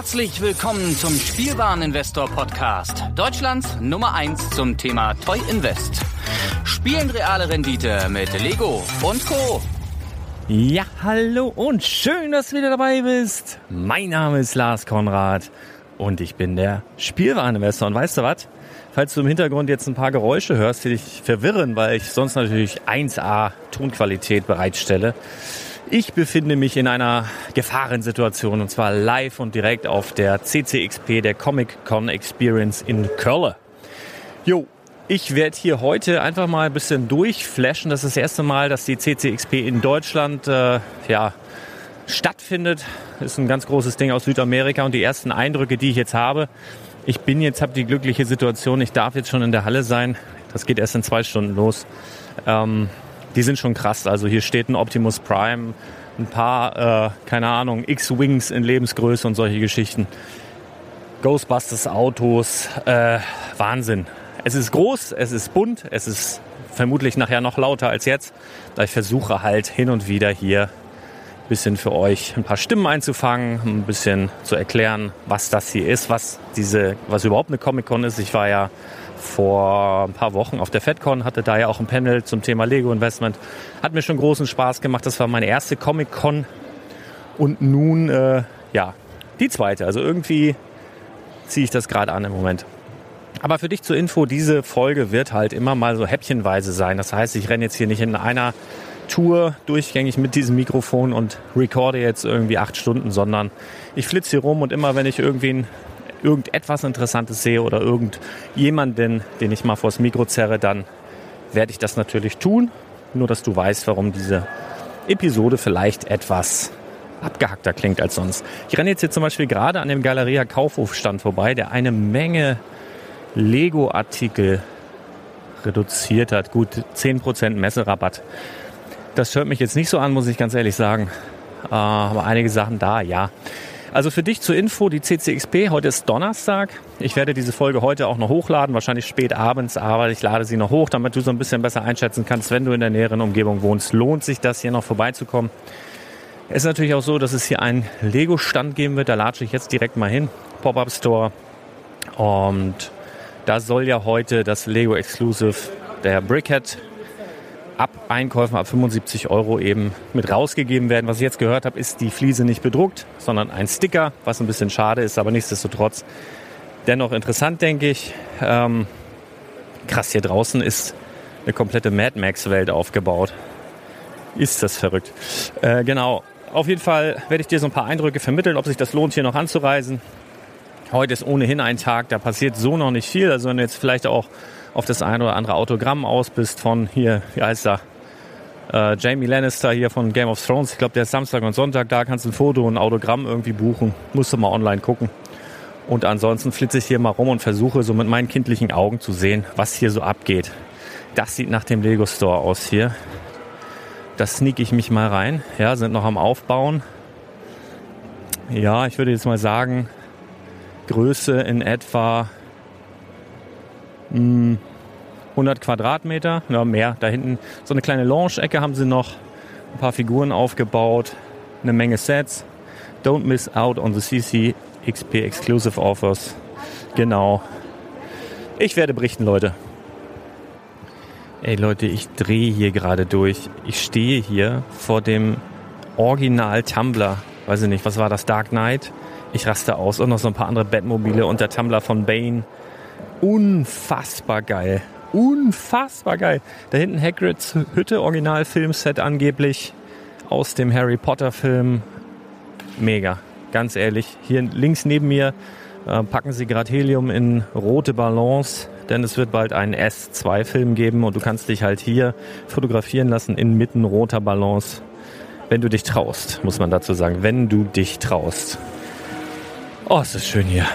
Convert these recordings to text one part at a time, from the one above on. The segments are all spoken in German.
Herzlich willkommen zum Spielwareninvestor Podcast. Deutschlands Nummer 1 zum Thema Toy Invest. Spielen reale Rendite mit Lego und Co. Ja, hallo und schön, dass du wieder dabei bist. Mein Name ist Lars Konrad und ich bin der Spielwareninvestor. Und weißt du was? Falls du im Hintergrund jetzt ein paar Geräusche hörst, die dich verwirren, weil ich sonst natürlich 1A Tonqualität bereitstelle, ich befinde mich in einer Gefahrensituation und zwar live und direkt auf der CCXP, der Comic Con Experience in Köln. Jo, ich werde hier heute einfach mal ein bisschen durchflashen. Das ist das erste Mal, dass die CCXP in Deutschland äh, ja, stattfindet. Ist ein ganz großes Ding aus Südamerika und die ersten Eindrücke, die ich jetzt habe. Ich bin jetzt, habe die glückliche Situation, ich darf jetzt schon in der Halle sein. Das geht erst in zwei Stunden los. Ähm, die sind schon krass. Also hier steht ein Optimus Prime, ein paar, äh, keine Ahnung, X-Wings in Lebensgröße und solche Geschichten. Ghostbusters Autos, äh, Wahnsinn. Es ist groß, es ist bunt, es ist vermutlich nachher noch lauter als jetzt. Da ich versuche halt hin und wieder hier ein bisschen für euch ein paar Stimmen einzufangen, ein bisschen zu erklären, was das hier ist, was diese, was überhaupt eine Comic-Con ist. Ich war ja vor ein paar Wochen auf der FedCon, hatte da ja auch ein Panel zum Thema Lego Investment. Hat mir schon großen Spaß gemacht. Das war meine erste Comic-Con. Und nun, äh, ja, die zweite. Also irgendwie ziehe ich das gerade an im Moment. Aber für dich zur Info, diese Folge wird halt immer mal so häppchenweise sein. Das heißt, ich renne jetzt hier nicht in einer Tour durchgängig mit diesem Mikrofon und recorde jetzt irgendwie acht Stunden, sondern ich flitze hier rum und immer wenn ich irgendwie irgendetwas Interessantes sehe oder irgendjemanden, den ich mal vors Mikro zerre, dann werde ich das natürlich tun. Nur, dass du weißt, warum diese Episode vielleicht etwas abgehackter klingt als sonst. Ich renne jetzt hier zum Beispiel gerade an dem Galeria Kaufhofstand vorbei, der eine Menge Lego-Artikel reduziert hat. Gut 10% Messerabatt. Das hört mich jetzt nicht so an, muss ich ganz ehrlich sagen. Äh, aber einige Sachen da, ja. Also für dich zur Info, die CCXP, heute ist Donnerstag. Ich werde diese Folge heute auch noch hochladen, wahrscheinlich spät abends, aber ich lade sie noch hoch, damit du so ein bisschen besser einschätzen kannst, wenn du in der näheren Umgebung wohnst. Lohnt sich das hier noch vorbeizukommen? Es ist natürlich auch so, dass es hier einen Lego-Stand geben wird, da latsche ich jetzt direkt mal hin. Pop-Up Store. Und da soll ja heute das Lego Exclusive der Brickhead ab Einkäufen ab 75 Euro eben mit rausgegeben werden. Was ich jetzt gehört habe, ist die Fliese nicht bedruckt, sondern ein Sticker, was ein bisschen schade ist, aber nichtsdestotrotz dennoch interessant, denke ich. Ähm, krass, hier draußen ist eine komplette Mad Max-Welt aufgebaut. Ist das verrückt. Äh, genau. Auf jeden Fall werde ich dir so ein paar Eindrücke vermitteln, ob sich das lohnt, hier noch anzureisen. Heute ist ohnehin ein Tag, da passiert so noch nicht viel. Also wenn du jetzt vielleicht auch auf das ein oder andere Autogramm aus bist von hier, wie heißt er? Äh, Jamie Lannister hier von Game of Thrones. Ich glaube, der ist Samstag und Sonntag da, kannst du ein Foto und ein Autogramm irgendwie buchen. Musst du mal online gucken. Und ansonsten flitze ich hier mal rum und versuche so mit meinen kindlichen Augen zu sehen, was hier so abgeht. Das sieht nach dem Lego Store aus hier. Da sneak ich mich mal rein. Ja, sind noch am Aufbauen. Ja, ich würde jetzt mal sagen, Größe in etwa 100 Quadratmeter, ja mehr. Da hinten so eine kleine Lounge-Ecke haben sie noch, ein paar Figuren aufgebaut, eine Menge Sets. Don't miss out on the CC XP Exclusive Offers. Genau. Ich werde berichten, Leute. Ey Leute, ich drehe hier gerade durch. Ich stehe hier vor dem Original Tumblr. Weiß ich nicht, was war das? Dark Knight? Ich raste aus. Und noch so ein paar andere Batmobile und der Tumblr von Bane unfassbar geil. Unfassbar geil. Da hinten Hagrids Hütte, Originalfilmset angeblich aus dem Harry Potter Film. Mega, ganz ehrlich. Hier links neben mir äh, packen sie gerade Helium in rote Ballons, denn es wird bald einen S2-Film geben und du kannst dich halt hier fotografieren lassen inmitten roter Ballons. Wenn du dich traust, muss man dazu sagen. Wenn du dich traust. Oh, es ist schön hier.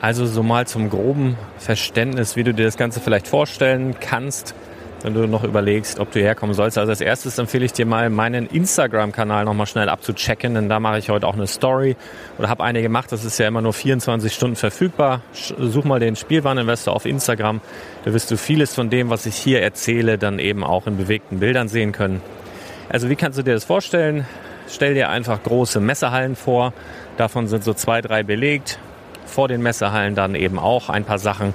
Also so mal zum groben Verständnis, wie du dir das Ganze vielleicht vorstellen kannst, wenn du noch überlegst, ob du herkommen sollst. Also als erstes empfehle ich dir mal meinen Instagram-Kanal nochmal schnell abzuchecken, denn da mache ich heute auch eine Story oder habe eine gemacht. Das ist ja immer nur 24 Stunden verfügbar. Such mal den Spielwareninvestor auf Instagram. Da wirst du vieles von dem, was ich hier erzähle, dann eben auch in bewegten Bildern sehen können. Also wie kannst du dir das vorstellen? stell dir einfach große Messehallen vor. Davon sind so zwei, drei belegt. Vor den Messehallen dann eben auch ein paar Sachen.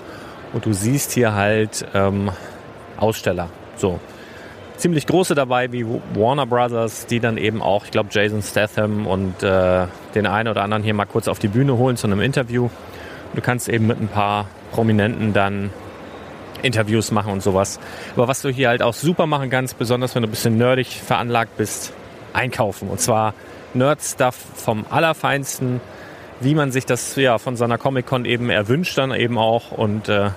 Und du siehst hier halt ähm, Aussteller. So. Ziemlich große dabei wie Warner Brothers, die dann eben auch, ich glaube, Jason Statham und äh, den einen oder anderen hier mal kurz auf die Bühne holen zu einem Interview. Du kannst eben mit ein paar Prominenten dann Interviews machen und sowas. Aber was du hier halt auch super machen kannst, besonders wenn du ein bisschen nerdig veranlagt bist, einkaufen. Und zwar Nerd-Stuff vom Allerfeinsten, wie man sich das ja von seiner Comic-Con eben erwünscht dann eben auch. Und äh,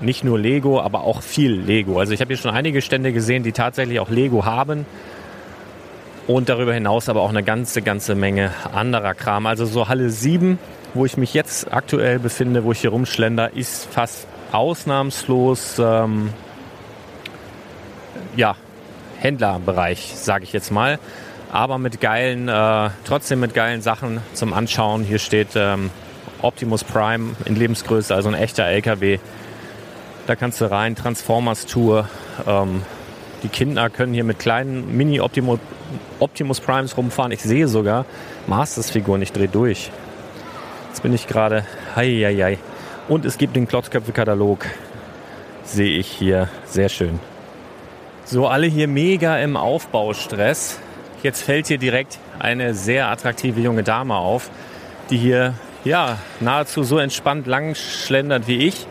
nicht nur Lego, aber auch viel Lego. Also ich habe hier schon einige Stände gesehen, die tatsächlich auch Lego haben. Und darüber hinaus aber auch eine ganze, ganze Menge anderer Kram. Also so Halle 7, wo ich mich jetzt aktuell befinde, wo ich hier rumschlender, ist fast ausnahmslos ähm, ja, Händlerbereich, sage ich jetzt mal. Aber mit geilen, äh, trotzdem mit geilen Sachen zum Anschauen. Hier steht ähm, Optimus Prime in Lebensgröße, also ein echter LKW. Da kannst du rein, Transformers Tour. Ähm, die Kinder können hier mit kleinen Mini-Optimus Optimus Primes rumfahren. Ich sehe sogar Masters-Figuren. Ich drehe durch. Jetzt bin ich gerade. Heieiei. Und es gibt den Klotzköpfe-Katalog. Sehe ich hier. Sehr schön. So, alle hier mega im Aufbaustress. Jetzt fällt hier direkt eine sehr attraktive junge Dame auf, die hier ja nahezu so entspannt lang schlendert wie ich.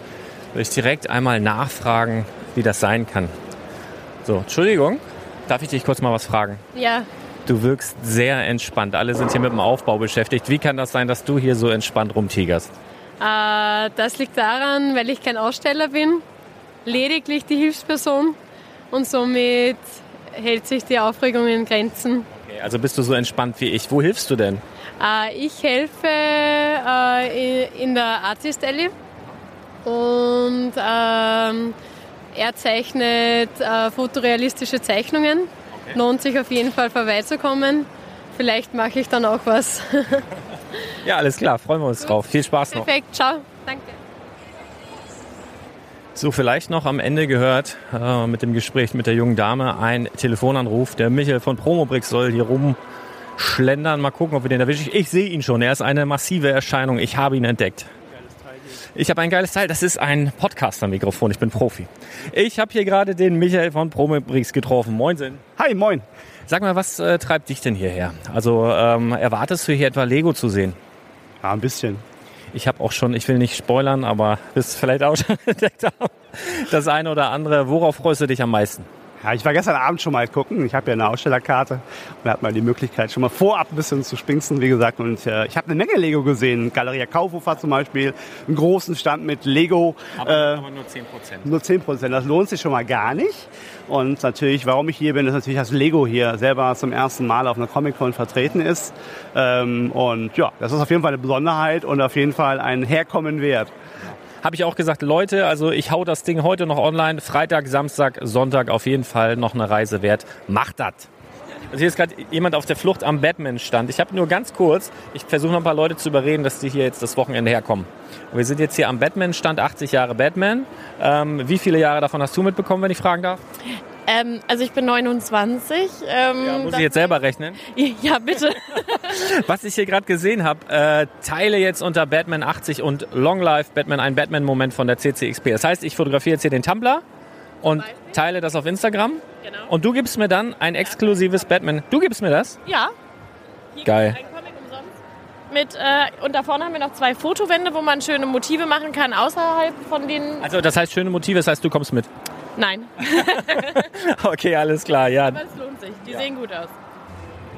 Will ich direkt einmal nachfragen, wie das sein kann. So, Entschuldigung, darf ich dich kurz mal was fragen? Ja. Du wirkst sehr entspannt. Alle sind hier mit dem Aufbau beschäftigt. Wie kann das sein, dass du hier so entspannt rumtigerst? Äh, das liegt daran, weil ich kein Aussteller bin, lediglich die Hilfsperson und somit hält sich die Aufregung in Grenzen. Okay, also bist du so entspannt wie ich. Wo hilfst du denn? Äh, ich helfe äh, in der Artist Alley und ähm, er zeichnet äh, fotorealistische Zeichnungen. Okay. Lohnt sich auf jeden Fall vorbeizukommen. Vielleicht mache ich dann auch was. Ja, alles klar, freuen wir uns Gut. drauf. Viel Spaß noch. Perfekt, ciao. Danke. So, vielleicht noch am Ende gehört äh, mit dem Gespräch mit der jungen Dame ein Telefonanruf. Der Michael von Promobrix soll hier rumschlendern. Mal gucken, ob wir den erwischen. Ich sehe ihn schon. Er ist eine massive Erscheinung. Ich habe ihn entdeckt. Ich habe ein geiles Teil. Das ist ein Podcaster-Mikrofon. Ich bin Profi. Ich habe hier gerade den Michael von Promobrix getroffen. Moinsen. Hi, moin. Sag mal, was äh, treibt dich denn hierher? Also ähm, erwartest du hier etwa Lego zu sehen? Ja, ein bisschen. Ich habe auch schon, ich will nicht spoilern, aber bist vielleicht auch schon entdeckt das eine oder andere. Worauf freust du dich am meisten? Ja, ich war gestern Abend schon mal gucken. Ich habe ja eine Ausstellerkarte und hat man die Möglichkeit, schon mal vorab ein bisschen zu spinksen, wie gesagt. Und äh, ich habe eine Menge Lego gesehen. Galeria Kaufhofer zum Beispiel, einen großen Stand mit Lego. Aber, äh, aber nur 10 Prozent. Nur 10 Prozent. Das lohnt sich schon mal gar nicht. Und natürlich, warum ich hier bin, ist natürlich, dass Lego hier selber zum ersten Mal auf einer Comic-Con vertreten ist. Ähm, und ja, das ist auf jeden Fall eine Besonderheit und auf jeden Fall ein Herkommen wert habe ich auch gesagt, Leute, also ich hau das Ding heute noch online. Freitag, Samstag, Sonntag auf jeden Fall noch eine Reise wert. Macht das! Also hier ist gerade jemand auf der Flucht am Batman-Stand. Ich habe nur ganz kurz, ich versuche noch ein paar Leute zu überreden, dass die hier jetzt das Wochenende herkommen. Wir sind jetzt hier am Batman-Stand, 80 Jahre Batman. Ähm, wie viele Jahre davon hast du mitbekommen, wenn ich fragen darf? Ähm, also ich bin 29. Ähm, ja, muss ich jetzt selber rechnen? Ja, bitte. Was ich hier gerade gesehen habe, äh, teile jetzt unter Batman 80 und Long Life Batman ein Batman-Moment von der CCXP. Das heißt, ich fotografiere jetzt hier den Tumblr und teile das auf Instagram. Genau. Und du gibst mir dann ein exklusives Batman. Du gibst mir das? Ja. Hier Geil. Mit, äh, und da vorne haben wir noch zwei Fotowände, wo man schöne Motive machen kann, außerhalb von den. Also, das heißt schöne Motive, das heißt, du kommst mit? Nein. okay, alles klar, ja. Aber es lohnt sich. Die ja. sehen gut aus.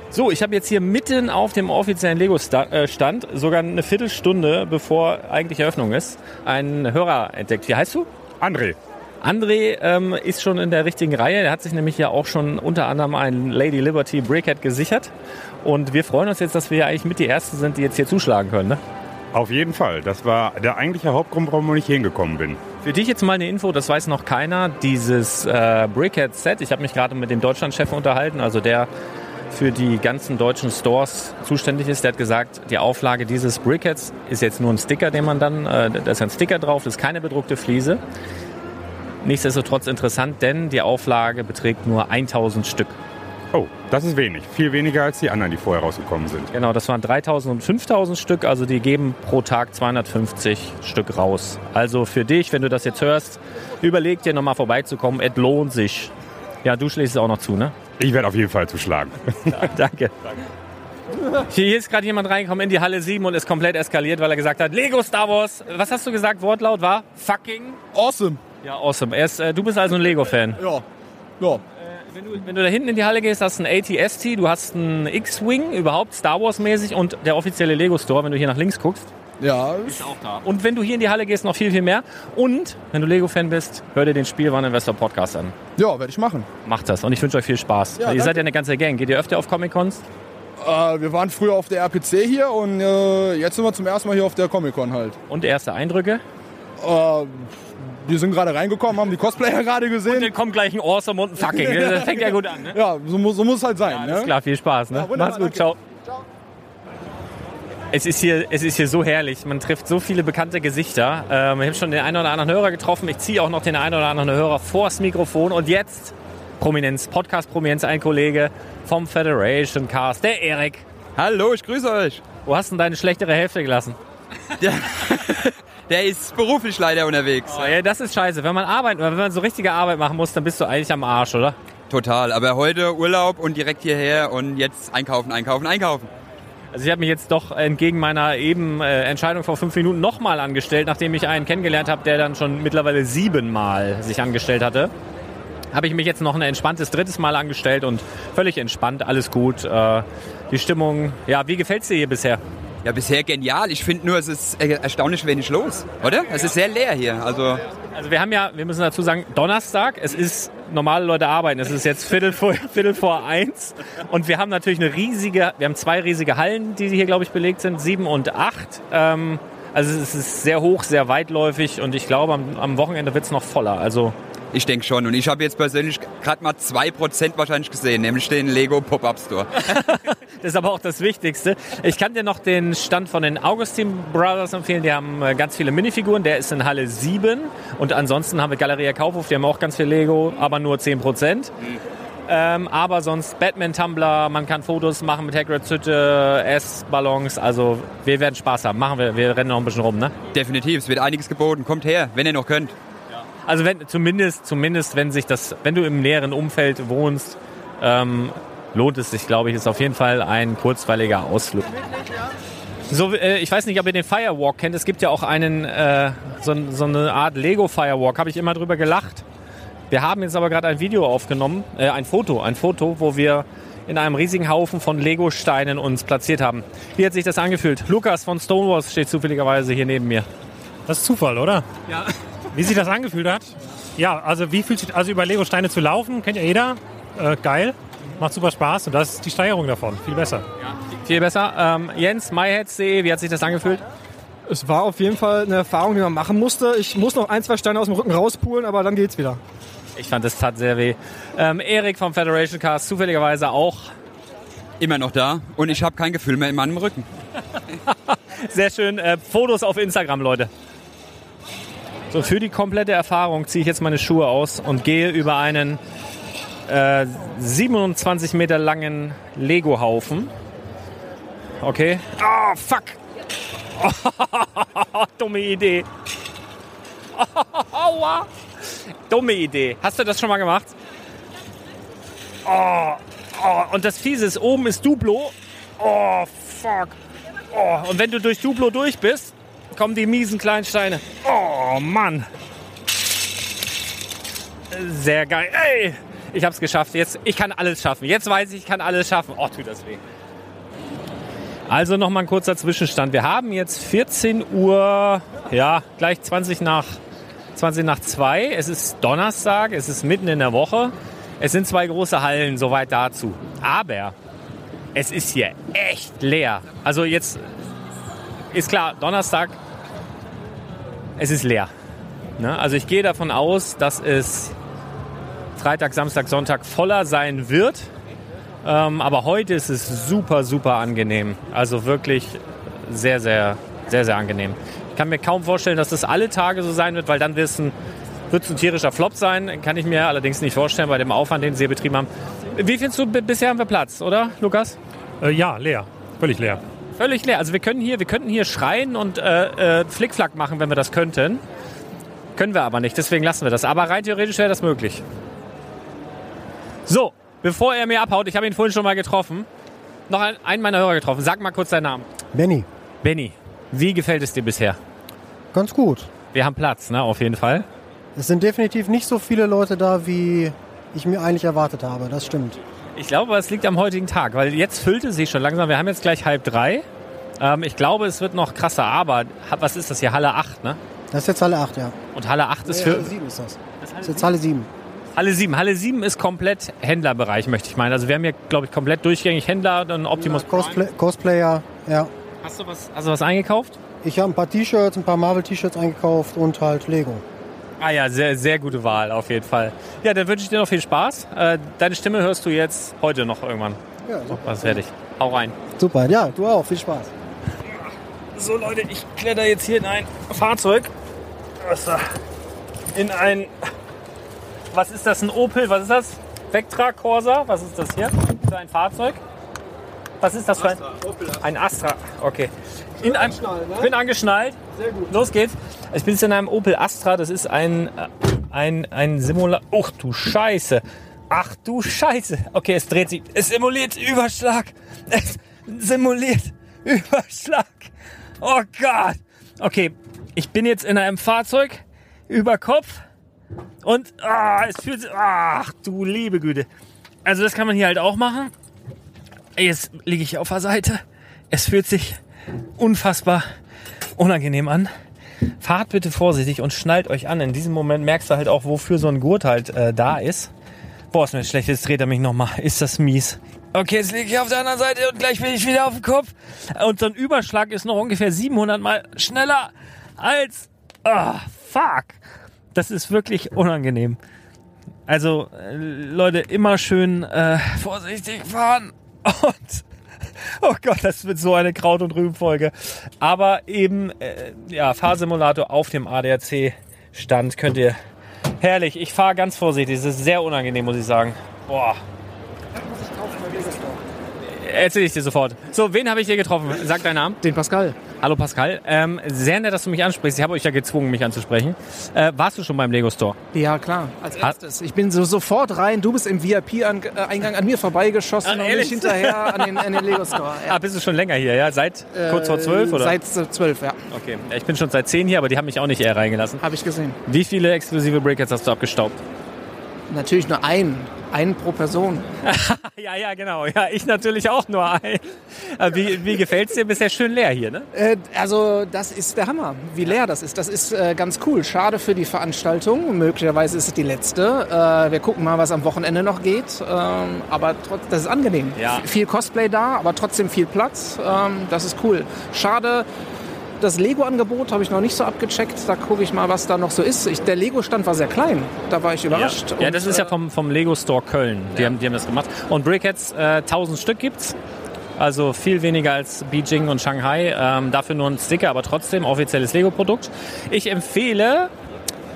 So, ich habe jetzt hier mitten auf dem offiziellen Lego-Stand, sogar eine Viertelstunde bevor eigentlich Eröffnung ist, einen Hörer entdeckt. Wie heißt du? André. André ähm, ist schon in der richtigen Reihe. Er hat sich nämlich ja auch schon unter anderem ein Lady Liberty Brickhead gesichert. Und wir freuen uns jetzt, dass wir eigentlich mit die Ersten sind, die jetzt hier zuschlagen können. Ne? Auf jeden Fall. Das war der eigentliche Hauptgrund, warum ich hingekommen bin. Für dich jetzt mal eine Info, das weiß noch keiner. Dieses äh, Brickhead-Set, ich habe mich gerade mit dem Deutschlandchef unterhalten, also der für die ganzen deutschen Stores zuständig ist, der hat gesagt, die Auflage dieses Brickheads ist jetzt nur ein Sticker, den man dann, äh, da ist ein Sticker drauf, das ist keine bedruckte Fliese. Nichtsdestotrotz interessant, denn die Auflage beträgt nur 1000 Stück. Oh, das ist wenig. Viel weniger als die anderen, die vorher rausgekommen sind. Genau, das waren 3000 und 5000 Stück, also die geben pro Tag 250 Stück raus. Also für dich, wenn du das jetzt hörst, überleg dir nochmal vorbeizukommen, es lohnt sich. Ja, du schlägst es auch noch zu, ne? Ich werde auf jeden Fall zuschlagen. Danke. Hier ist gerade jemand reingekommen in die Halle 7 und ist komplett eskaliert, weil er gesagt hat, Lego Star Wars. Was hast du gesagt? Wortlaut war fucking Awesome. Ja awesome. Er ist, äh, du bist also ein Lego-Fan. Ja. Ja. Wenn du, wenn du da hinten in die Halle gehst, hast du einen ATST, du hast einen X-Wing, überhaupt Star Wars-mäßig und der offizielle Lego-Store, wenn du hier nach links guckst. Ja. auch da. Und wenn du hier in die Halle gehst, noch viel, viel mehr. Und wenn du Lego-Fan bist, hör dir den Spielwareninvestor Podcast an. Ja, werde ich machen. Macht das und ich wünsche euch viel Spaß. Ja, Ihr danke. seid ja eine ganze Gang. Geht ihr öfter auf Comic-Cons? Äh, wir waren früher auf der RPC hier und äh, jetzt sind wir zum ersten Mal hier auf der Comic-Con halt. Und erste Eindrücke? Äh, wir sind gerade reingekommen, haben die Cosplayer gerade gesehen. Dann kommt gleich ein Awesome und ein Fucking. Das fängt ja gut an, ne? Ja, so, muss- so muss es halt sein. Alles ne? klar, viel Spaß. Ne? Ja, Mach's gut, danke. ciao. Es ist, hier, es ist hier so herrlich. Man trifft so viele bekannte Gesichter. Ähm, ich habe schon den einen oder anderen Hörer getroffen. Ich ziehe auch noch den einen oder anderen Hörer vors Mikrofon. Und jetzt Prominenz, Podcast-Prominenz, ein Kollege vom Federation Cast, der Erik. Hallo, ich grüße euch. Wo hast du denn deine schlechtere Hälfte gelassen? Der ist beruflich leider unterwegs. Oh, ja, das ist scheiße. Wenn man Arbeit, wenn man so richtige Arbeit machen muss, dann bist du eigentlich am Arsch, oder? Total. Aber heute Urlaub und direkt hierher und jetzt einkaufen, einkaufen, einkaufen. Also ich habe mich jetzt doch entgegen meiner eben äh, Entscheidung vor fünf Minuten nochmal angestellt, nachdem ich einen kennengelernt habe, der dann schon mittlerweile siebenmal sich angestellt hatte. Habe ich mich jetzt noch ein entspanntes drittes Mal angestellt und völlig entspannt, alles gut. Äh, die Stimmung, ja, wie gefällt's dir hier bisher? Ja, bisher genial. Ich finde nur, es ist erstaunlich wenig los, oder? Es ist sehr leer hier. Also Also wir haben ja, wir müssen dazu sagen, Donnerstag, es ist, normale Leute arbeiten, es ist jetzt Viertel vor, Viertel vor eins und wir haben natürlich eine riesige, wir haben zwei riesige Hallen, die hier, glaube ich, belegt sind, sieben und acht. Ähm, also es ist sehr hoch, sehr weitläufig und ich glaube, am, am Wochenende wird's noch voller. Also ich denke schon. Und ich habe jetzt persönlich gerade mal 2% wahrscheinlich gesehen, nämlich den Lego Pop-Up Store. das ist aber auch das Wichtigste. Ich kann dir noch den Stand von den Augustin Brothers empfehlen. Die haben äh, ganz viele Minifiguren. Der ist in Halle 7. Und ansonsten haben wir Galeria Kaufhof. Die haben auch ganz viel Lego, aber nur 10 Prozent. Ähm, aber sonst Batman-Tumblr, man kann Fotos machen mit Hagrid's Hütte, S-Ballons. Also wir werden Spaß haben. Machen wir. Wir rennen noch ein bisschen rum, ne? Definitiv, es wird einiges geboten. Kommt her, wenn ihr noch könnt. Also wenn, zumindest, zumindest wenn sich das, wenn du im näheren Umfeld wohnst, ähm, lohnt es sich, glaube ich, ist auf jeden Fall ein kurzweiliger Ausflug. So, äh, ich weiß nicht, ob ihr den Firewalk kennt. Es gibt ja auch einen, äh, so, so eine Art Lego Firewalk. Habe ich immer drüber gelacht. Wir haben jetzt aber gerade ein Video aufgenommen, äh, ein Foto, ein Foto, wo wir in einem riesigen Haufen von Lego-Steinen uns platziert haben. Wie hat sich das angefühlt? Lukas von Stonewalls steht zufälligerweise hier neben mir. Das ist Zufall, oder? Ja. Wie sich das angefühlt hat? Ja, also wie fühlt sich also über Lego-Steine zu laufen, kennt ja jeder. Äh, geil, macht super Spaß und das ist die Steigerung davon. Viel besser. Viel besser. Ähm, Jens, myheads.de, wie hat sich das angefühlt? Es war auf jeden Fall eine Erfahrung, die man machen musste. Ich muss noch ein, zwei Steine aus dem Rücken rauspulen, aber dann geht's wieder. Ich fand, das tat sehr weh. Ähm, Erik vom Federation Cast, zufälligerweise auch. Immer noch da und ich habe kein Gefühl mehr in meinem Rücken. Sehr schön. Äh, Fotos auf Instagram, Leute. So, für die komplette Erfahrung ziehe ich jetzt meine Schuhe aus und gehe über einen äh, 27 Meter langen Lego-Haufen. Okay. Oh, fuck. Dumme Idee. Aua. Dumme Idee. Hast du das schon mal gemacht? Oh, oh, und das Fiese ist, oben ist Duplo. Oh, fuck. Oh, und wenn du durch Duplo durch bist, kommen die miesen kleinen Steine. Oh, Mann. Sehr geil. Ey, ich hab's geschafft. Jetzt, ich kann alles schaffen. Jetzt weiß ich, ich kann alles schaffen. Oh, tut das weh. Also noch mal ein kurzer Zwischenstand. Wir haben jetzt 14 Uhr, ja, gleich 20 nach 20 nach 2. Es ist Donnerstag, es ist mitten in der Woche. Es sind zwei große Hallen, soweit dazu. Aber es ist hier echt leer. Also jetzt ist klar, Donnerstag, es ist leer. Ne? Also ich gehe davon aus, dass es Freitag, Samstag, Sonntag voller sein wird. Ähm, aber heute ist es super, super angenehm. Also wirklich sehr, sehr, sehr, sehr angenehm. Ich kann mir kaum vorstellen, dass das alle Tage so sein wird, weil dann wird es ein, ein tierischer Flop sein. Kann ich mir allerdings nicht vorstellen bei dem Aufwand, den sie betrieben haben. Wie findest du, bisher haben wir Platz, oder, Lukas? Äh, ja, leer. Völlig leer. Völlig leer. Also wir können hier, wir könnten hier schreien und äh, äh, Flickflack machen, wenn wir das könnten. Können wir aber nicht, deswegen lassen wir das. Aber rein theoretisch wäre das möglich. So, bevor er mir abhaut, ich habe ihn vorhin schon mal getroffen. Noch ein, einen meiner Hörer getroffen. Sag mal kurz deinen Namen. Benny, Benny, wie gefällt es dir bisher? ganz gut. Wir haben Platz, ne, auf jeden Fall. Es sind definitiv nicht so viele Leute da, wie ich mir eigentlich erwartet habe. Das stimmt. Ich glaube, es liegt am heutigen Tag, weil jetzt füllte sich schon langsam. Wir haben jetzt gleich halb drei. Ähm, ich glaube, es wird noch krasser, aber was ist das hier? Halle 8, ne? Das ist jetzt Halle 8, ja. Und Halle 8 ist Ja, für. 7 ist das. Das ist jetzt Halle 7. Halle 7. Halle 7 ist komplett Händlerbereich, möchte ich meinen. Also wir haben hier, glaube ich, komplett durchgängig Händler und Optimus Prime. Cosplay, Cosplayer, ja. Hast du was, hast du was eingekauft? Ich habe ein paar T-Shirts, ein paar Marvel-T-Shirts eingekauft und halt Lego. Ah ja, sehr, sehr gute Wahl, auf jeden Fall. Ja, dann wünsche ich dir noch viel Spaß. Äh, deine Stimme hörst du jetzt heute noch irgendwann. Ja, So, was fertig. Hau rein. Super, ja, du auch. Viel Spaß. So Leute, ich kletter jetzt hier in ein Fahrzeug. Was da? In ein. Was ist das? Ein Opel? Was ist das? Vectra Corsa? Was ist das hier? Für ein Fahrzeug? Was ist das für ein? Ein Astra. Okay. In einem, ich bin angeschnallt. Sehr gut. Los geht's. Ich bin jetzt in einem Opel Astra. Das ist ein, ein, ein Simulator. Ach du Scheiße. Ach du Scheiße. Okay, es dreht sich. Es simuliert Überschlag. Es simuliert Überschlag. Oh Gott. Okay, ich bin jetzt in einem Fahrzeug über Kopf und ah, es fühlt sich. Ach du liebe Güte. Also das kann man hier halt auch machen. Jetzt liege ich auf der Seite. Es fühlt sich unfassbar unangenehm an. Fahrt bitte vorsichtig und schnallt euch an. In diesem Moment merkst du halt auch, wofür so ein Gurt halt äh, da ist. Boah, ist mir schlecht, jetzt dreht er mich nochmal. Ist das mies. Okay, jetzt liege ich auf der anderen Seite und gleich bin ich wieder auf dem Kopf. Und so ein Überschlag ist noch ungefähr 700 Mal schneller als... Ah, fuck. Das ist wirklich unangenehm. Also, äh, Leute, immer schön äh, vorsichtig fahren. Und... Oh Gott, das wird so eine Kraut- und Rübenfolge. Aber eben, äh, ja, Fahrsimulator auf dem ADAC-Stand könnt ihr... Herrlich, ich fahre ganz vorsichtig. Das ist sehr unangenehm, muss ich sagen. Boah. Erzähl ich dir sofort. So, wen habe ich hier getroffen? Sag deinen Namen. Den Pascal. Hallo Pascal. Ähm, sehr nett, dass du mich ansprichst. Ich habe euch ja gezwungen, mich anzusprechen. Äh, warst du schon beim Lego Store? Ja, klar. Als erstes. Ich bin so sofort rein. Du bist im VIP-Eingang an mir vorbeigeschossen Ach, und ehrlich? ich hinterher an den, an den Lego Store. Ah, bist du schon länger hier, ja? Seit kurz vor zwölf, oder? Seit äh, zwölf, ja. Okay. Ja, Ich bin schon seit zehn hier, aber die haben mich auch nicht eher reingelassen. Habe ich gesehen. Wie viele exklusive Breakers hast du abgestaubt? Natürlich nur einen. Einen pro Person. ja, ja, genau. Ja, ich natürlich auch nur ein. Wie, wie gefällt's dir? Bisher schön leer hier, ne? Äh, also das ist der Hammer, wie leer das ist. Das ist äh, ganz cool. Schade für die Veranstaltung. Möglicherweise ist es die letzte. Äh, wir gucken mal, was am Wochenende noch geht. Ähm, aber trotz, das ist angenehm. Ja. Viel Cosplay da, aber trotzdem viel Platz. Ähm, das ist cool. Schade. Das Lego-Angebot habe ich noch nicht so abgecheckt. Da gucke ich mal, was da noch so ist. Ich, der Lego-Stand war sehr klein. Da war ich überrascht. Ja, Und, das ist ja äh, vom, vom Lego Store Köln. Die, haben, die haben das gemacht. Und Brickheads, äh, 1000 Stück gibt's. Also viel weniger als Beijing und Shanghai. Ähm, dafür nur ein Sticker, aber trotzdem offizielles Lego-Produkt. Ich empfehle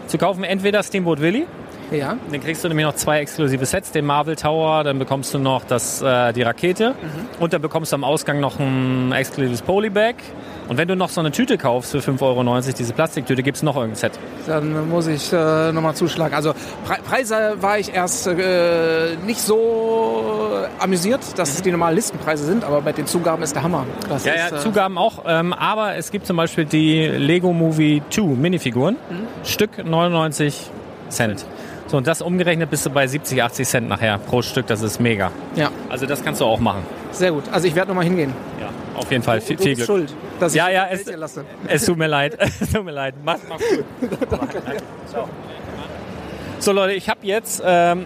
zu kaufen entweder Steamboat Willy. Ja. Dann kriegst du nämlich noch zwei exklusive Sets, den Marvel Tower, dann bekommst du noch das, äh, die Rakete und dann bekommst du am Ausgang noch ein exklusives Polybag. Und wenn du noch so eine Tüte kaufst für 5,90 Euro, diese Plastiktüte, gibt's noch irgendein Set. Dann muss ich äh, nochmal zuschlagen. Also Pre Preise war ich erst äh, nicht so amüsiert, dass es die normalen Listenpreise sind, aber bei den Zugaben ist der Hammer. Das Ja, ist, ja, äh, Zugaben auch. Ähm, aber es gibt zum Beispiel die Lego Movie 2 Minifiguren. Stück 99 Cent. So, und das umgerechnet bist du bei 70, 80 Cent nachher pro Stück. Das ist mega. Ja, Also das kannst du auch machen. sehr gut. Also ich werde nochmal hingehen. Ja, auf jeden Fall. Viel, du viel Glück. schuld, dass Ja, ich ja, Geld es- lasse. Es tut mir leid. Es tut mir leid. Mach's, mach's gut. Ciao. So Leute, ich habe jetzt, ähm,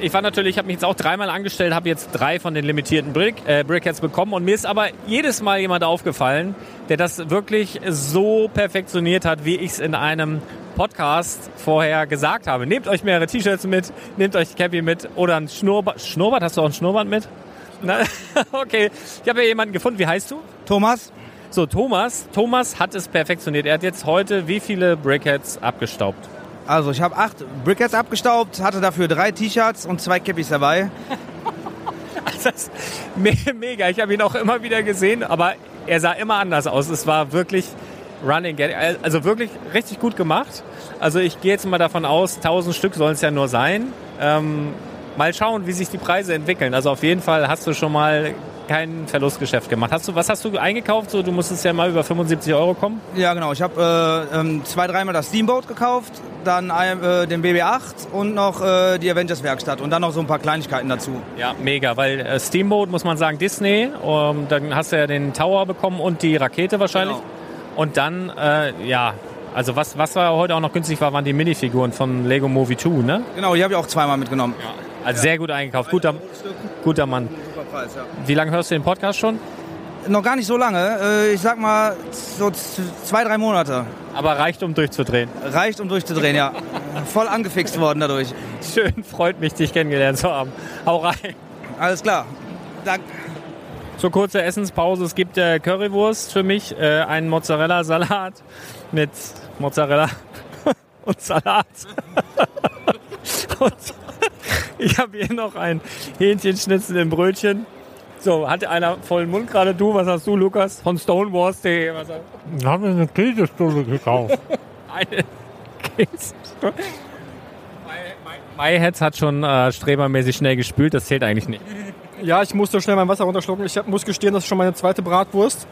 ich war natürlich, ich habe mich jetzt auch dreimal angestellt, habe jetzt drei von den limitierten Brick, äh, Brickheads bekommen und mir ist aber jedes Mal jemand aufgefallen, der das wirklich so perfektioniert hat, wie ich es in einem Podcast vorher gesagt habe. Nehmt euch mehrere T-Shirts mit, nehmt euch Cappy mit oder ein Schnurrbart. Schnurrbart? Hast du auch ein Schnurrbart mit? Na, okay, ich habe ja jemanden gefunden. Wie heißt du? Thomas, So, Thomas, Thomas hat es perfektioniert. Er hat jetzt heute wie viele Brickheads abgestaubt? Also ich habe acht Brickheads abgestaubt, hatte dafür drei T-Shirts und zwei Cappies dabei. Das ist me mega. Ich habe ihn auch immer wieder gesehen, aber er sah immer anders aus. Es war wirklich Running Gag. Also wirklich richtig gut gemacht. Also ich gehe jetzt mal davon aus, 1000 Stück sollen es ja nur sein. Ähm, mal schauen, wie sich die Preise entwickeln. Also auf jeden Fall hast du schon mal kein Verlustgeschäft gemacht. Hast du, was hast du eingekauft? So, du musstest ja mal über 75 Euro kommen. Ja, genau. Ich habe äh, ähm, zwei, dreimal das Steamboat gekauft, dann äh, den BB-8 und noch äh, die Avengers-Werkstatt und dann noch so ein paar Kleinigkeiten dazu. Ja, mega, weil äh, Steamboat muss man sagen Disney. Um, dann hast du ja den Tower bekommen und die Rakete wahrscheinlich. Genau. Und dann, äh, ja, also was, was war heute auch noch günstig war, waren die Minifiguren von Lego Movie 2, ne? Genau, die habe ich auch zweimal mitgenommen. Also sehr gut eingekauft. Guter, guter Mann. Super Preis, ja. Wie lange hörst du den Podcast schon? Noch gar nicht so lange. Äh, Ich sag mal so zwei, drei Monate. Aber reicht, um durchzudrehen. Reicht, um durchzudrehen, ja. Voll angefixt worden dadurch. Schön, freut mich, dich kennengelernt zu haben. Hau rein. Alles klar. Dank. So kurze Essenspause. Es gibt äh, Currywurst für mich, äh, einen Mozzarella-Salat mit Mozzarella und Salat. und ich habe hier noch ein Hähnchenschnitzel im Brötchen. So, hatte einer vollen Mund gerade. Du, was hast du, Lukas? Von Stonewars.de. Ich habe eine Käsestulle gekauft. eine Käsestulle. MyHeads hat schon äh, strebermäßig schnell gespült. Das zählt eigentlich nicht. Ja, ich musste schnell mein Wasser runterschlucken. Ich hab, muss gestehen, das ist schon meine zweite Bratwurst.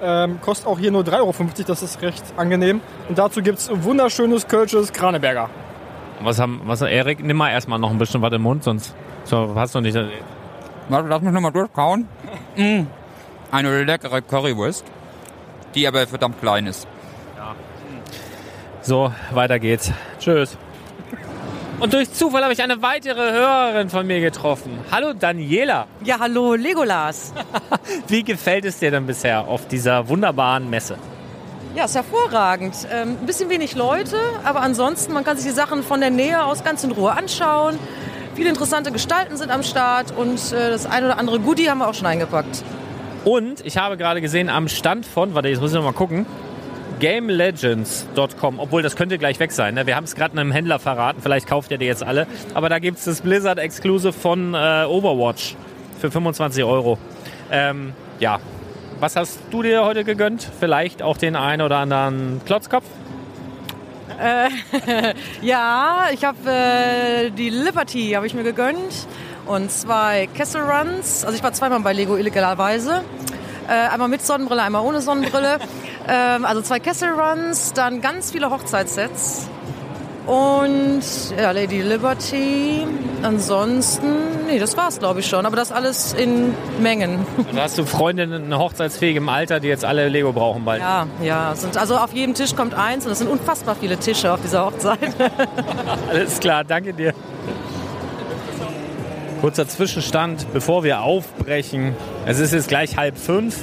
Ähm, kostet auch hier nur 3,50 Euro, das ist recht angenehm. Und dazu gibt es wunderschönes Kölsches Kraneberger. Was haben, was, Erik, nimm mal erstmal noch ein bisschen was im Mund, sonst so, hast du nicht. Warte, lass mich nochmal durchkauen. Mm. Eine leckere Currywurst, die aber verdammt klein ist. So, weiter geht's. Tschüss. Und durch Zufall habe ich eine weitere Hörerin von mir getroffen. Hallo Daniela. Ja, hallo Legolas. Wie gefällt es dir denn bisher auf dieser wunderbaren Messe? Ja, ist hervorragend. Ähm, ein bisschen wenig Leute, aber ansonsten, man kann sich die Sachen von der Nähe aus ganz in Ruhe anschauen. Viele interessante Gestalten sind am Start und äh, das ein oder andere Goodie haben wir auch schon eingepackt. Und ich habe gerade gesehen am Stand von, warte, jetzt muss ich noch mal gucken, GameLegends.com, obwohl das könnte gleich weg sein. Ne? Wir haben es gerade einem Händler verraten, vielleicht kauft ihr die jetzt alle. Aber da gibt es das Blizzard Exclusive von äh, Overwatch für 25 Euro. Ähm, ja, was hast du dir heute gegönnt? Vielleicht auch den einen oder anderen Klotzkopf? Äh, ja, ich habe äh, die Liberty habe ich mir gegönnt und zwei Castle Runs. Also ich war zweimal bei Lego illegalerweise. Äh, einmal mit Sonnenbrille, einmal ohne Sonnenbrille. ähm, also zwei Castle Runs, dann ganz viele Hochzeitssets. Und ja, Lady Liberty. Ansonsten, nee, das war's glaube ich schon. Aber das alles in Mengen. Da hast du Freundinnen in hochzeitsfähigem Alter, die jetzt alle Lego brauchen bald. Ja, ja. Also auf jedem Tisch kommt eins und es sind unfassbar viele Tische auf dieser Hochzeit. Alles klar, danke dir. Kurzer Zwischenstand, bevor wir aufbrechen. Es ist jetzt gleich halb fünf.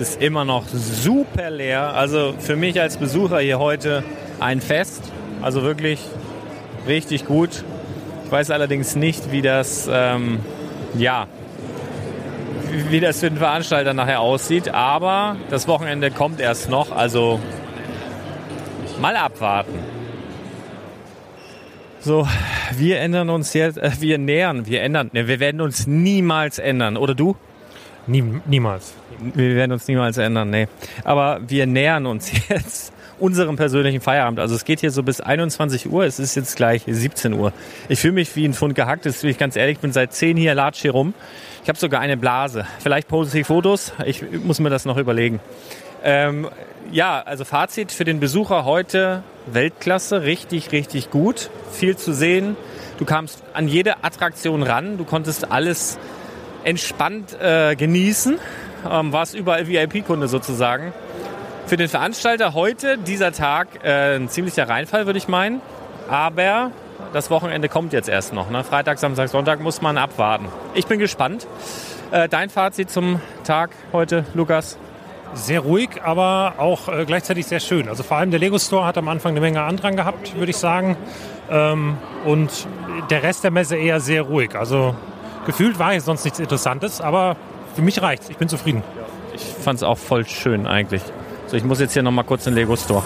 Es ist immer noch super leer. Also für mich als Besucher hier heute ein Fest. Also wirklich richtig gut. Ich weiß allerdings nicht, wie das, ähm, ja, wie- das für den Veranstalter nachher aussieht. Aber das Wochenende kommt erst noch. Also mal abwarten. So, wir ändern uns jetzt, äh, wir nähern, wir ändern, ne, wir werden uns niemals ändern. Oder du? Nie, niemals. Wir werden uns niemals ändern, nee. Aber wir nähern uns jetzt unserem persönlichen Feierabend. Also es geht hier so bis 21 Uhr, es ist jetzt gleich 17 Uhr. Ich fühle mich wie ein Pfund gehackt, das will ich ganz ehrlich, ich bin seit 10 hier, latsch hier rum. Ich habe sogar eine Blase. Vielleicht poste ich Fotos, ich muss mir das noch überlegen. Ähm, ja, also Fazit für den Besucher heute Weltklasse, richtig, richtig gut. Viel zu sehen. Du kamst an jede Attraktion ran, du konntest alles entspannt äh, genießen. Ähm, warst überall VIP-Kunde sozusagen. Für den Veranstalter heute, dieser Tag, äh, ein ziemlicher Reinfall, würde ich meinen. Aber das Wochenende kommt jetzt erst noch. Ne? Freitag, Samstag, Sonntag muss man abwarten. Ich bin gespannt. Äh, dein Fazit zum Tag heute, Lukas? Sehr ruhig, aber auch äh, gleichzeitig sehr schön. Also vor allem der Lego Store hat am Anfang eine Menge Andrang gehabt, würde ich sagen. Ähm, und der Rest der Messe eher sehr ruhig. Also gefühlt war jetzt sonst nichts Interessantes, aber für mich reicht's. Ich bin zufrieden. Ich fand es auch voll schön eigentlich. So, ich muss jetzt hier noch mal kurz in den Lego Store.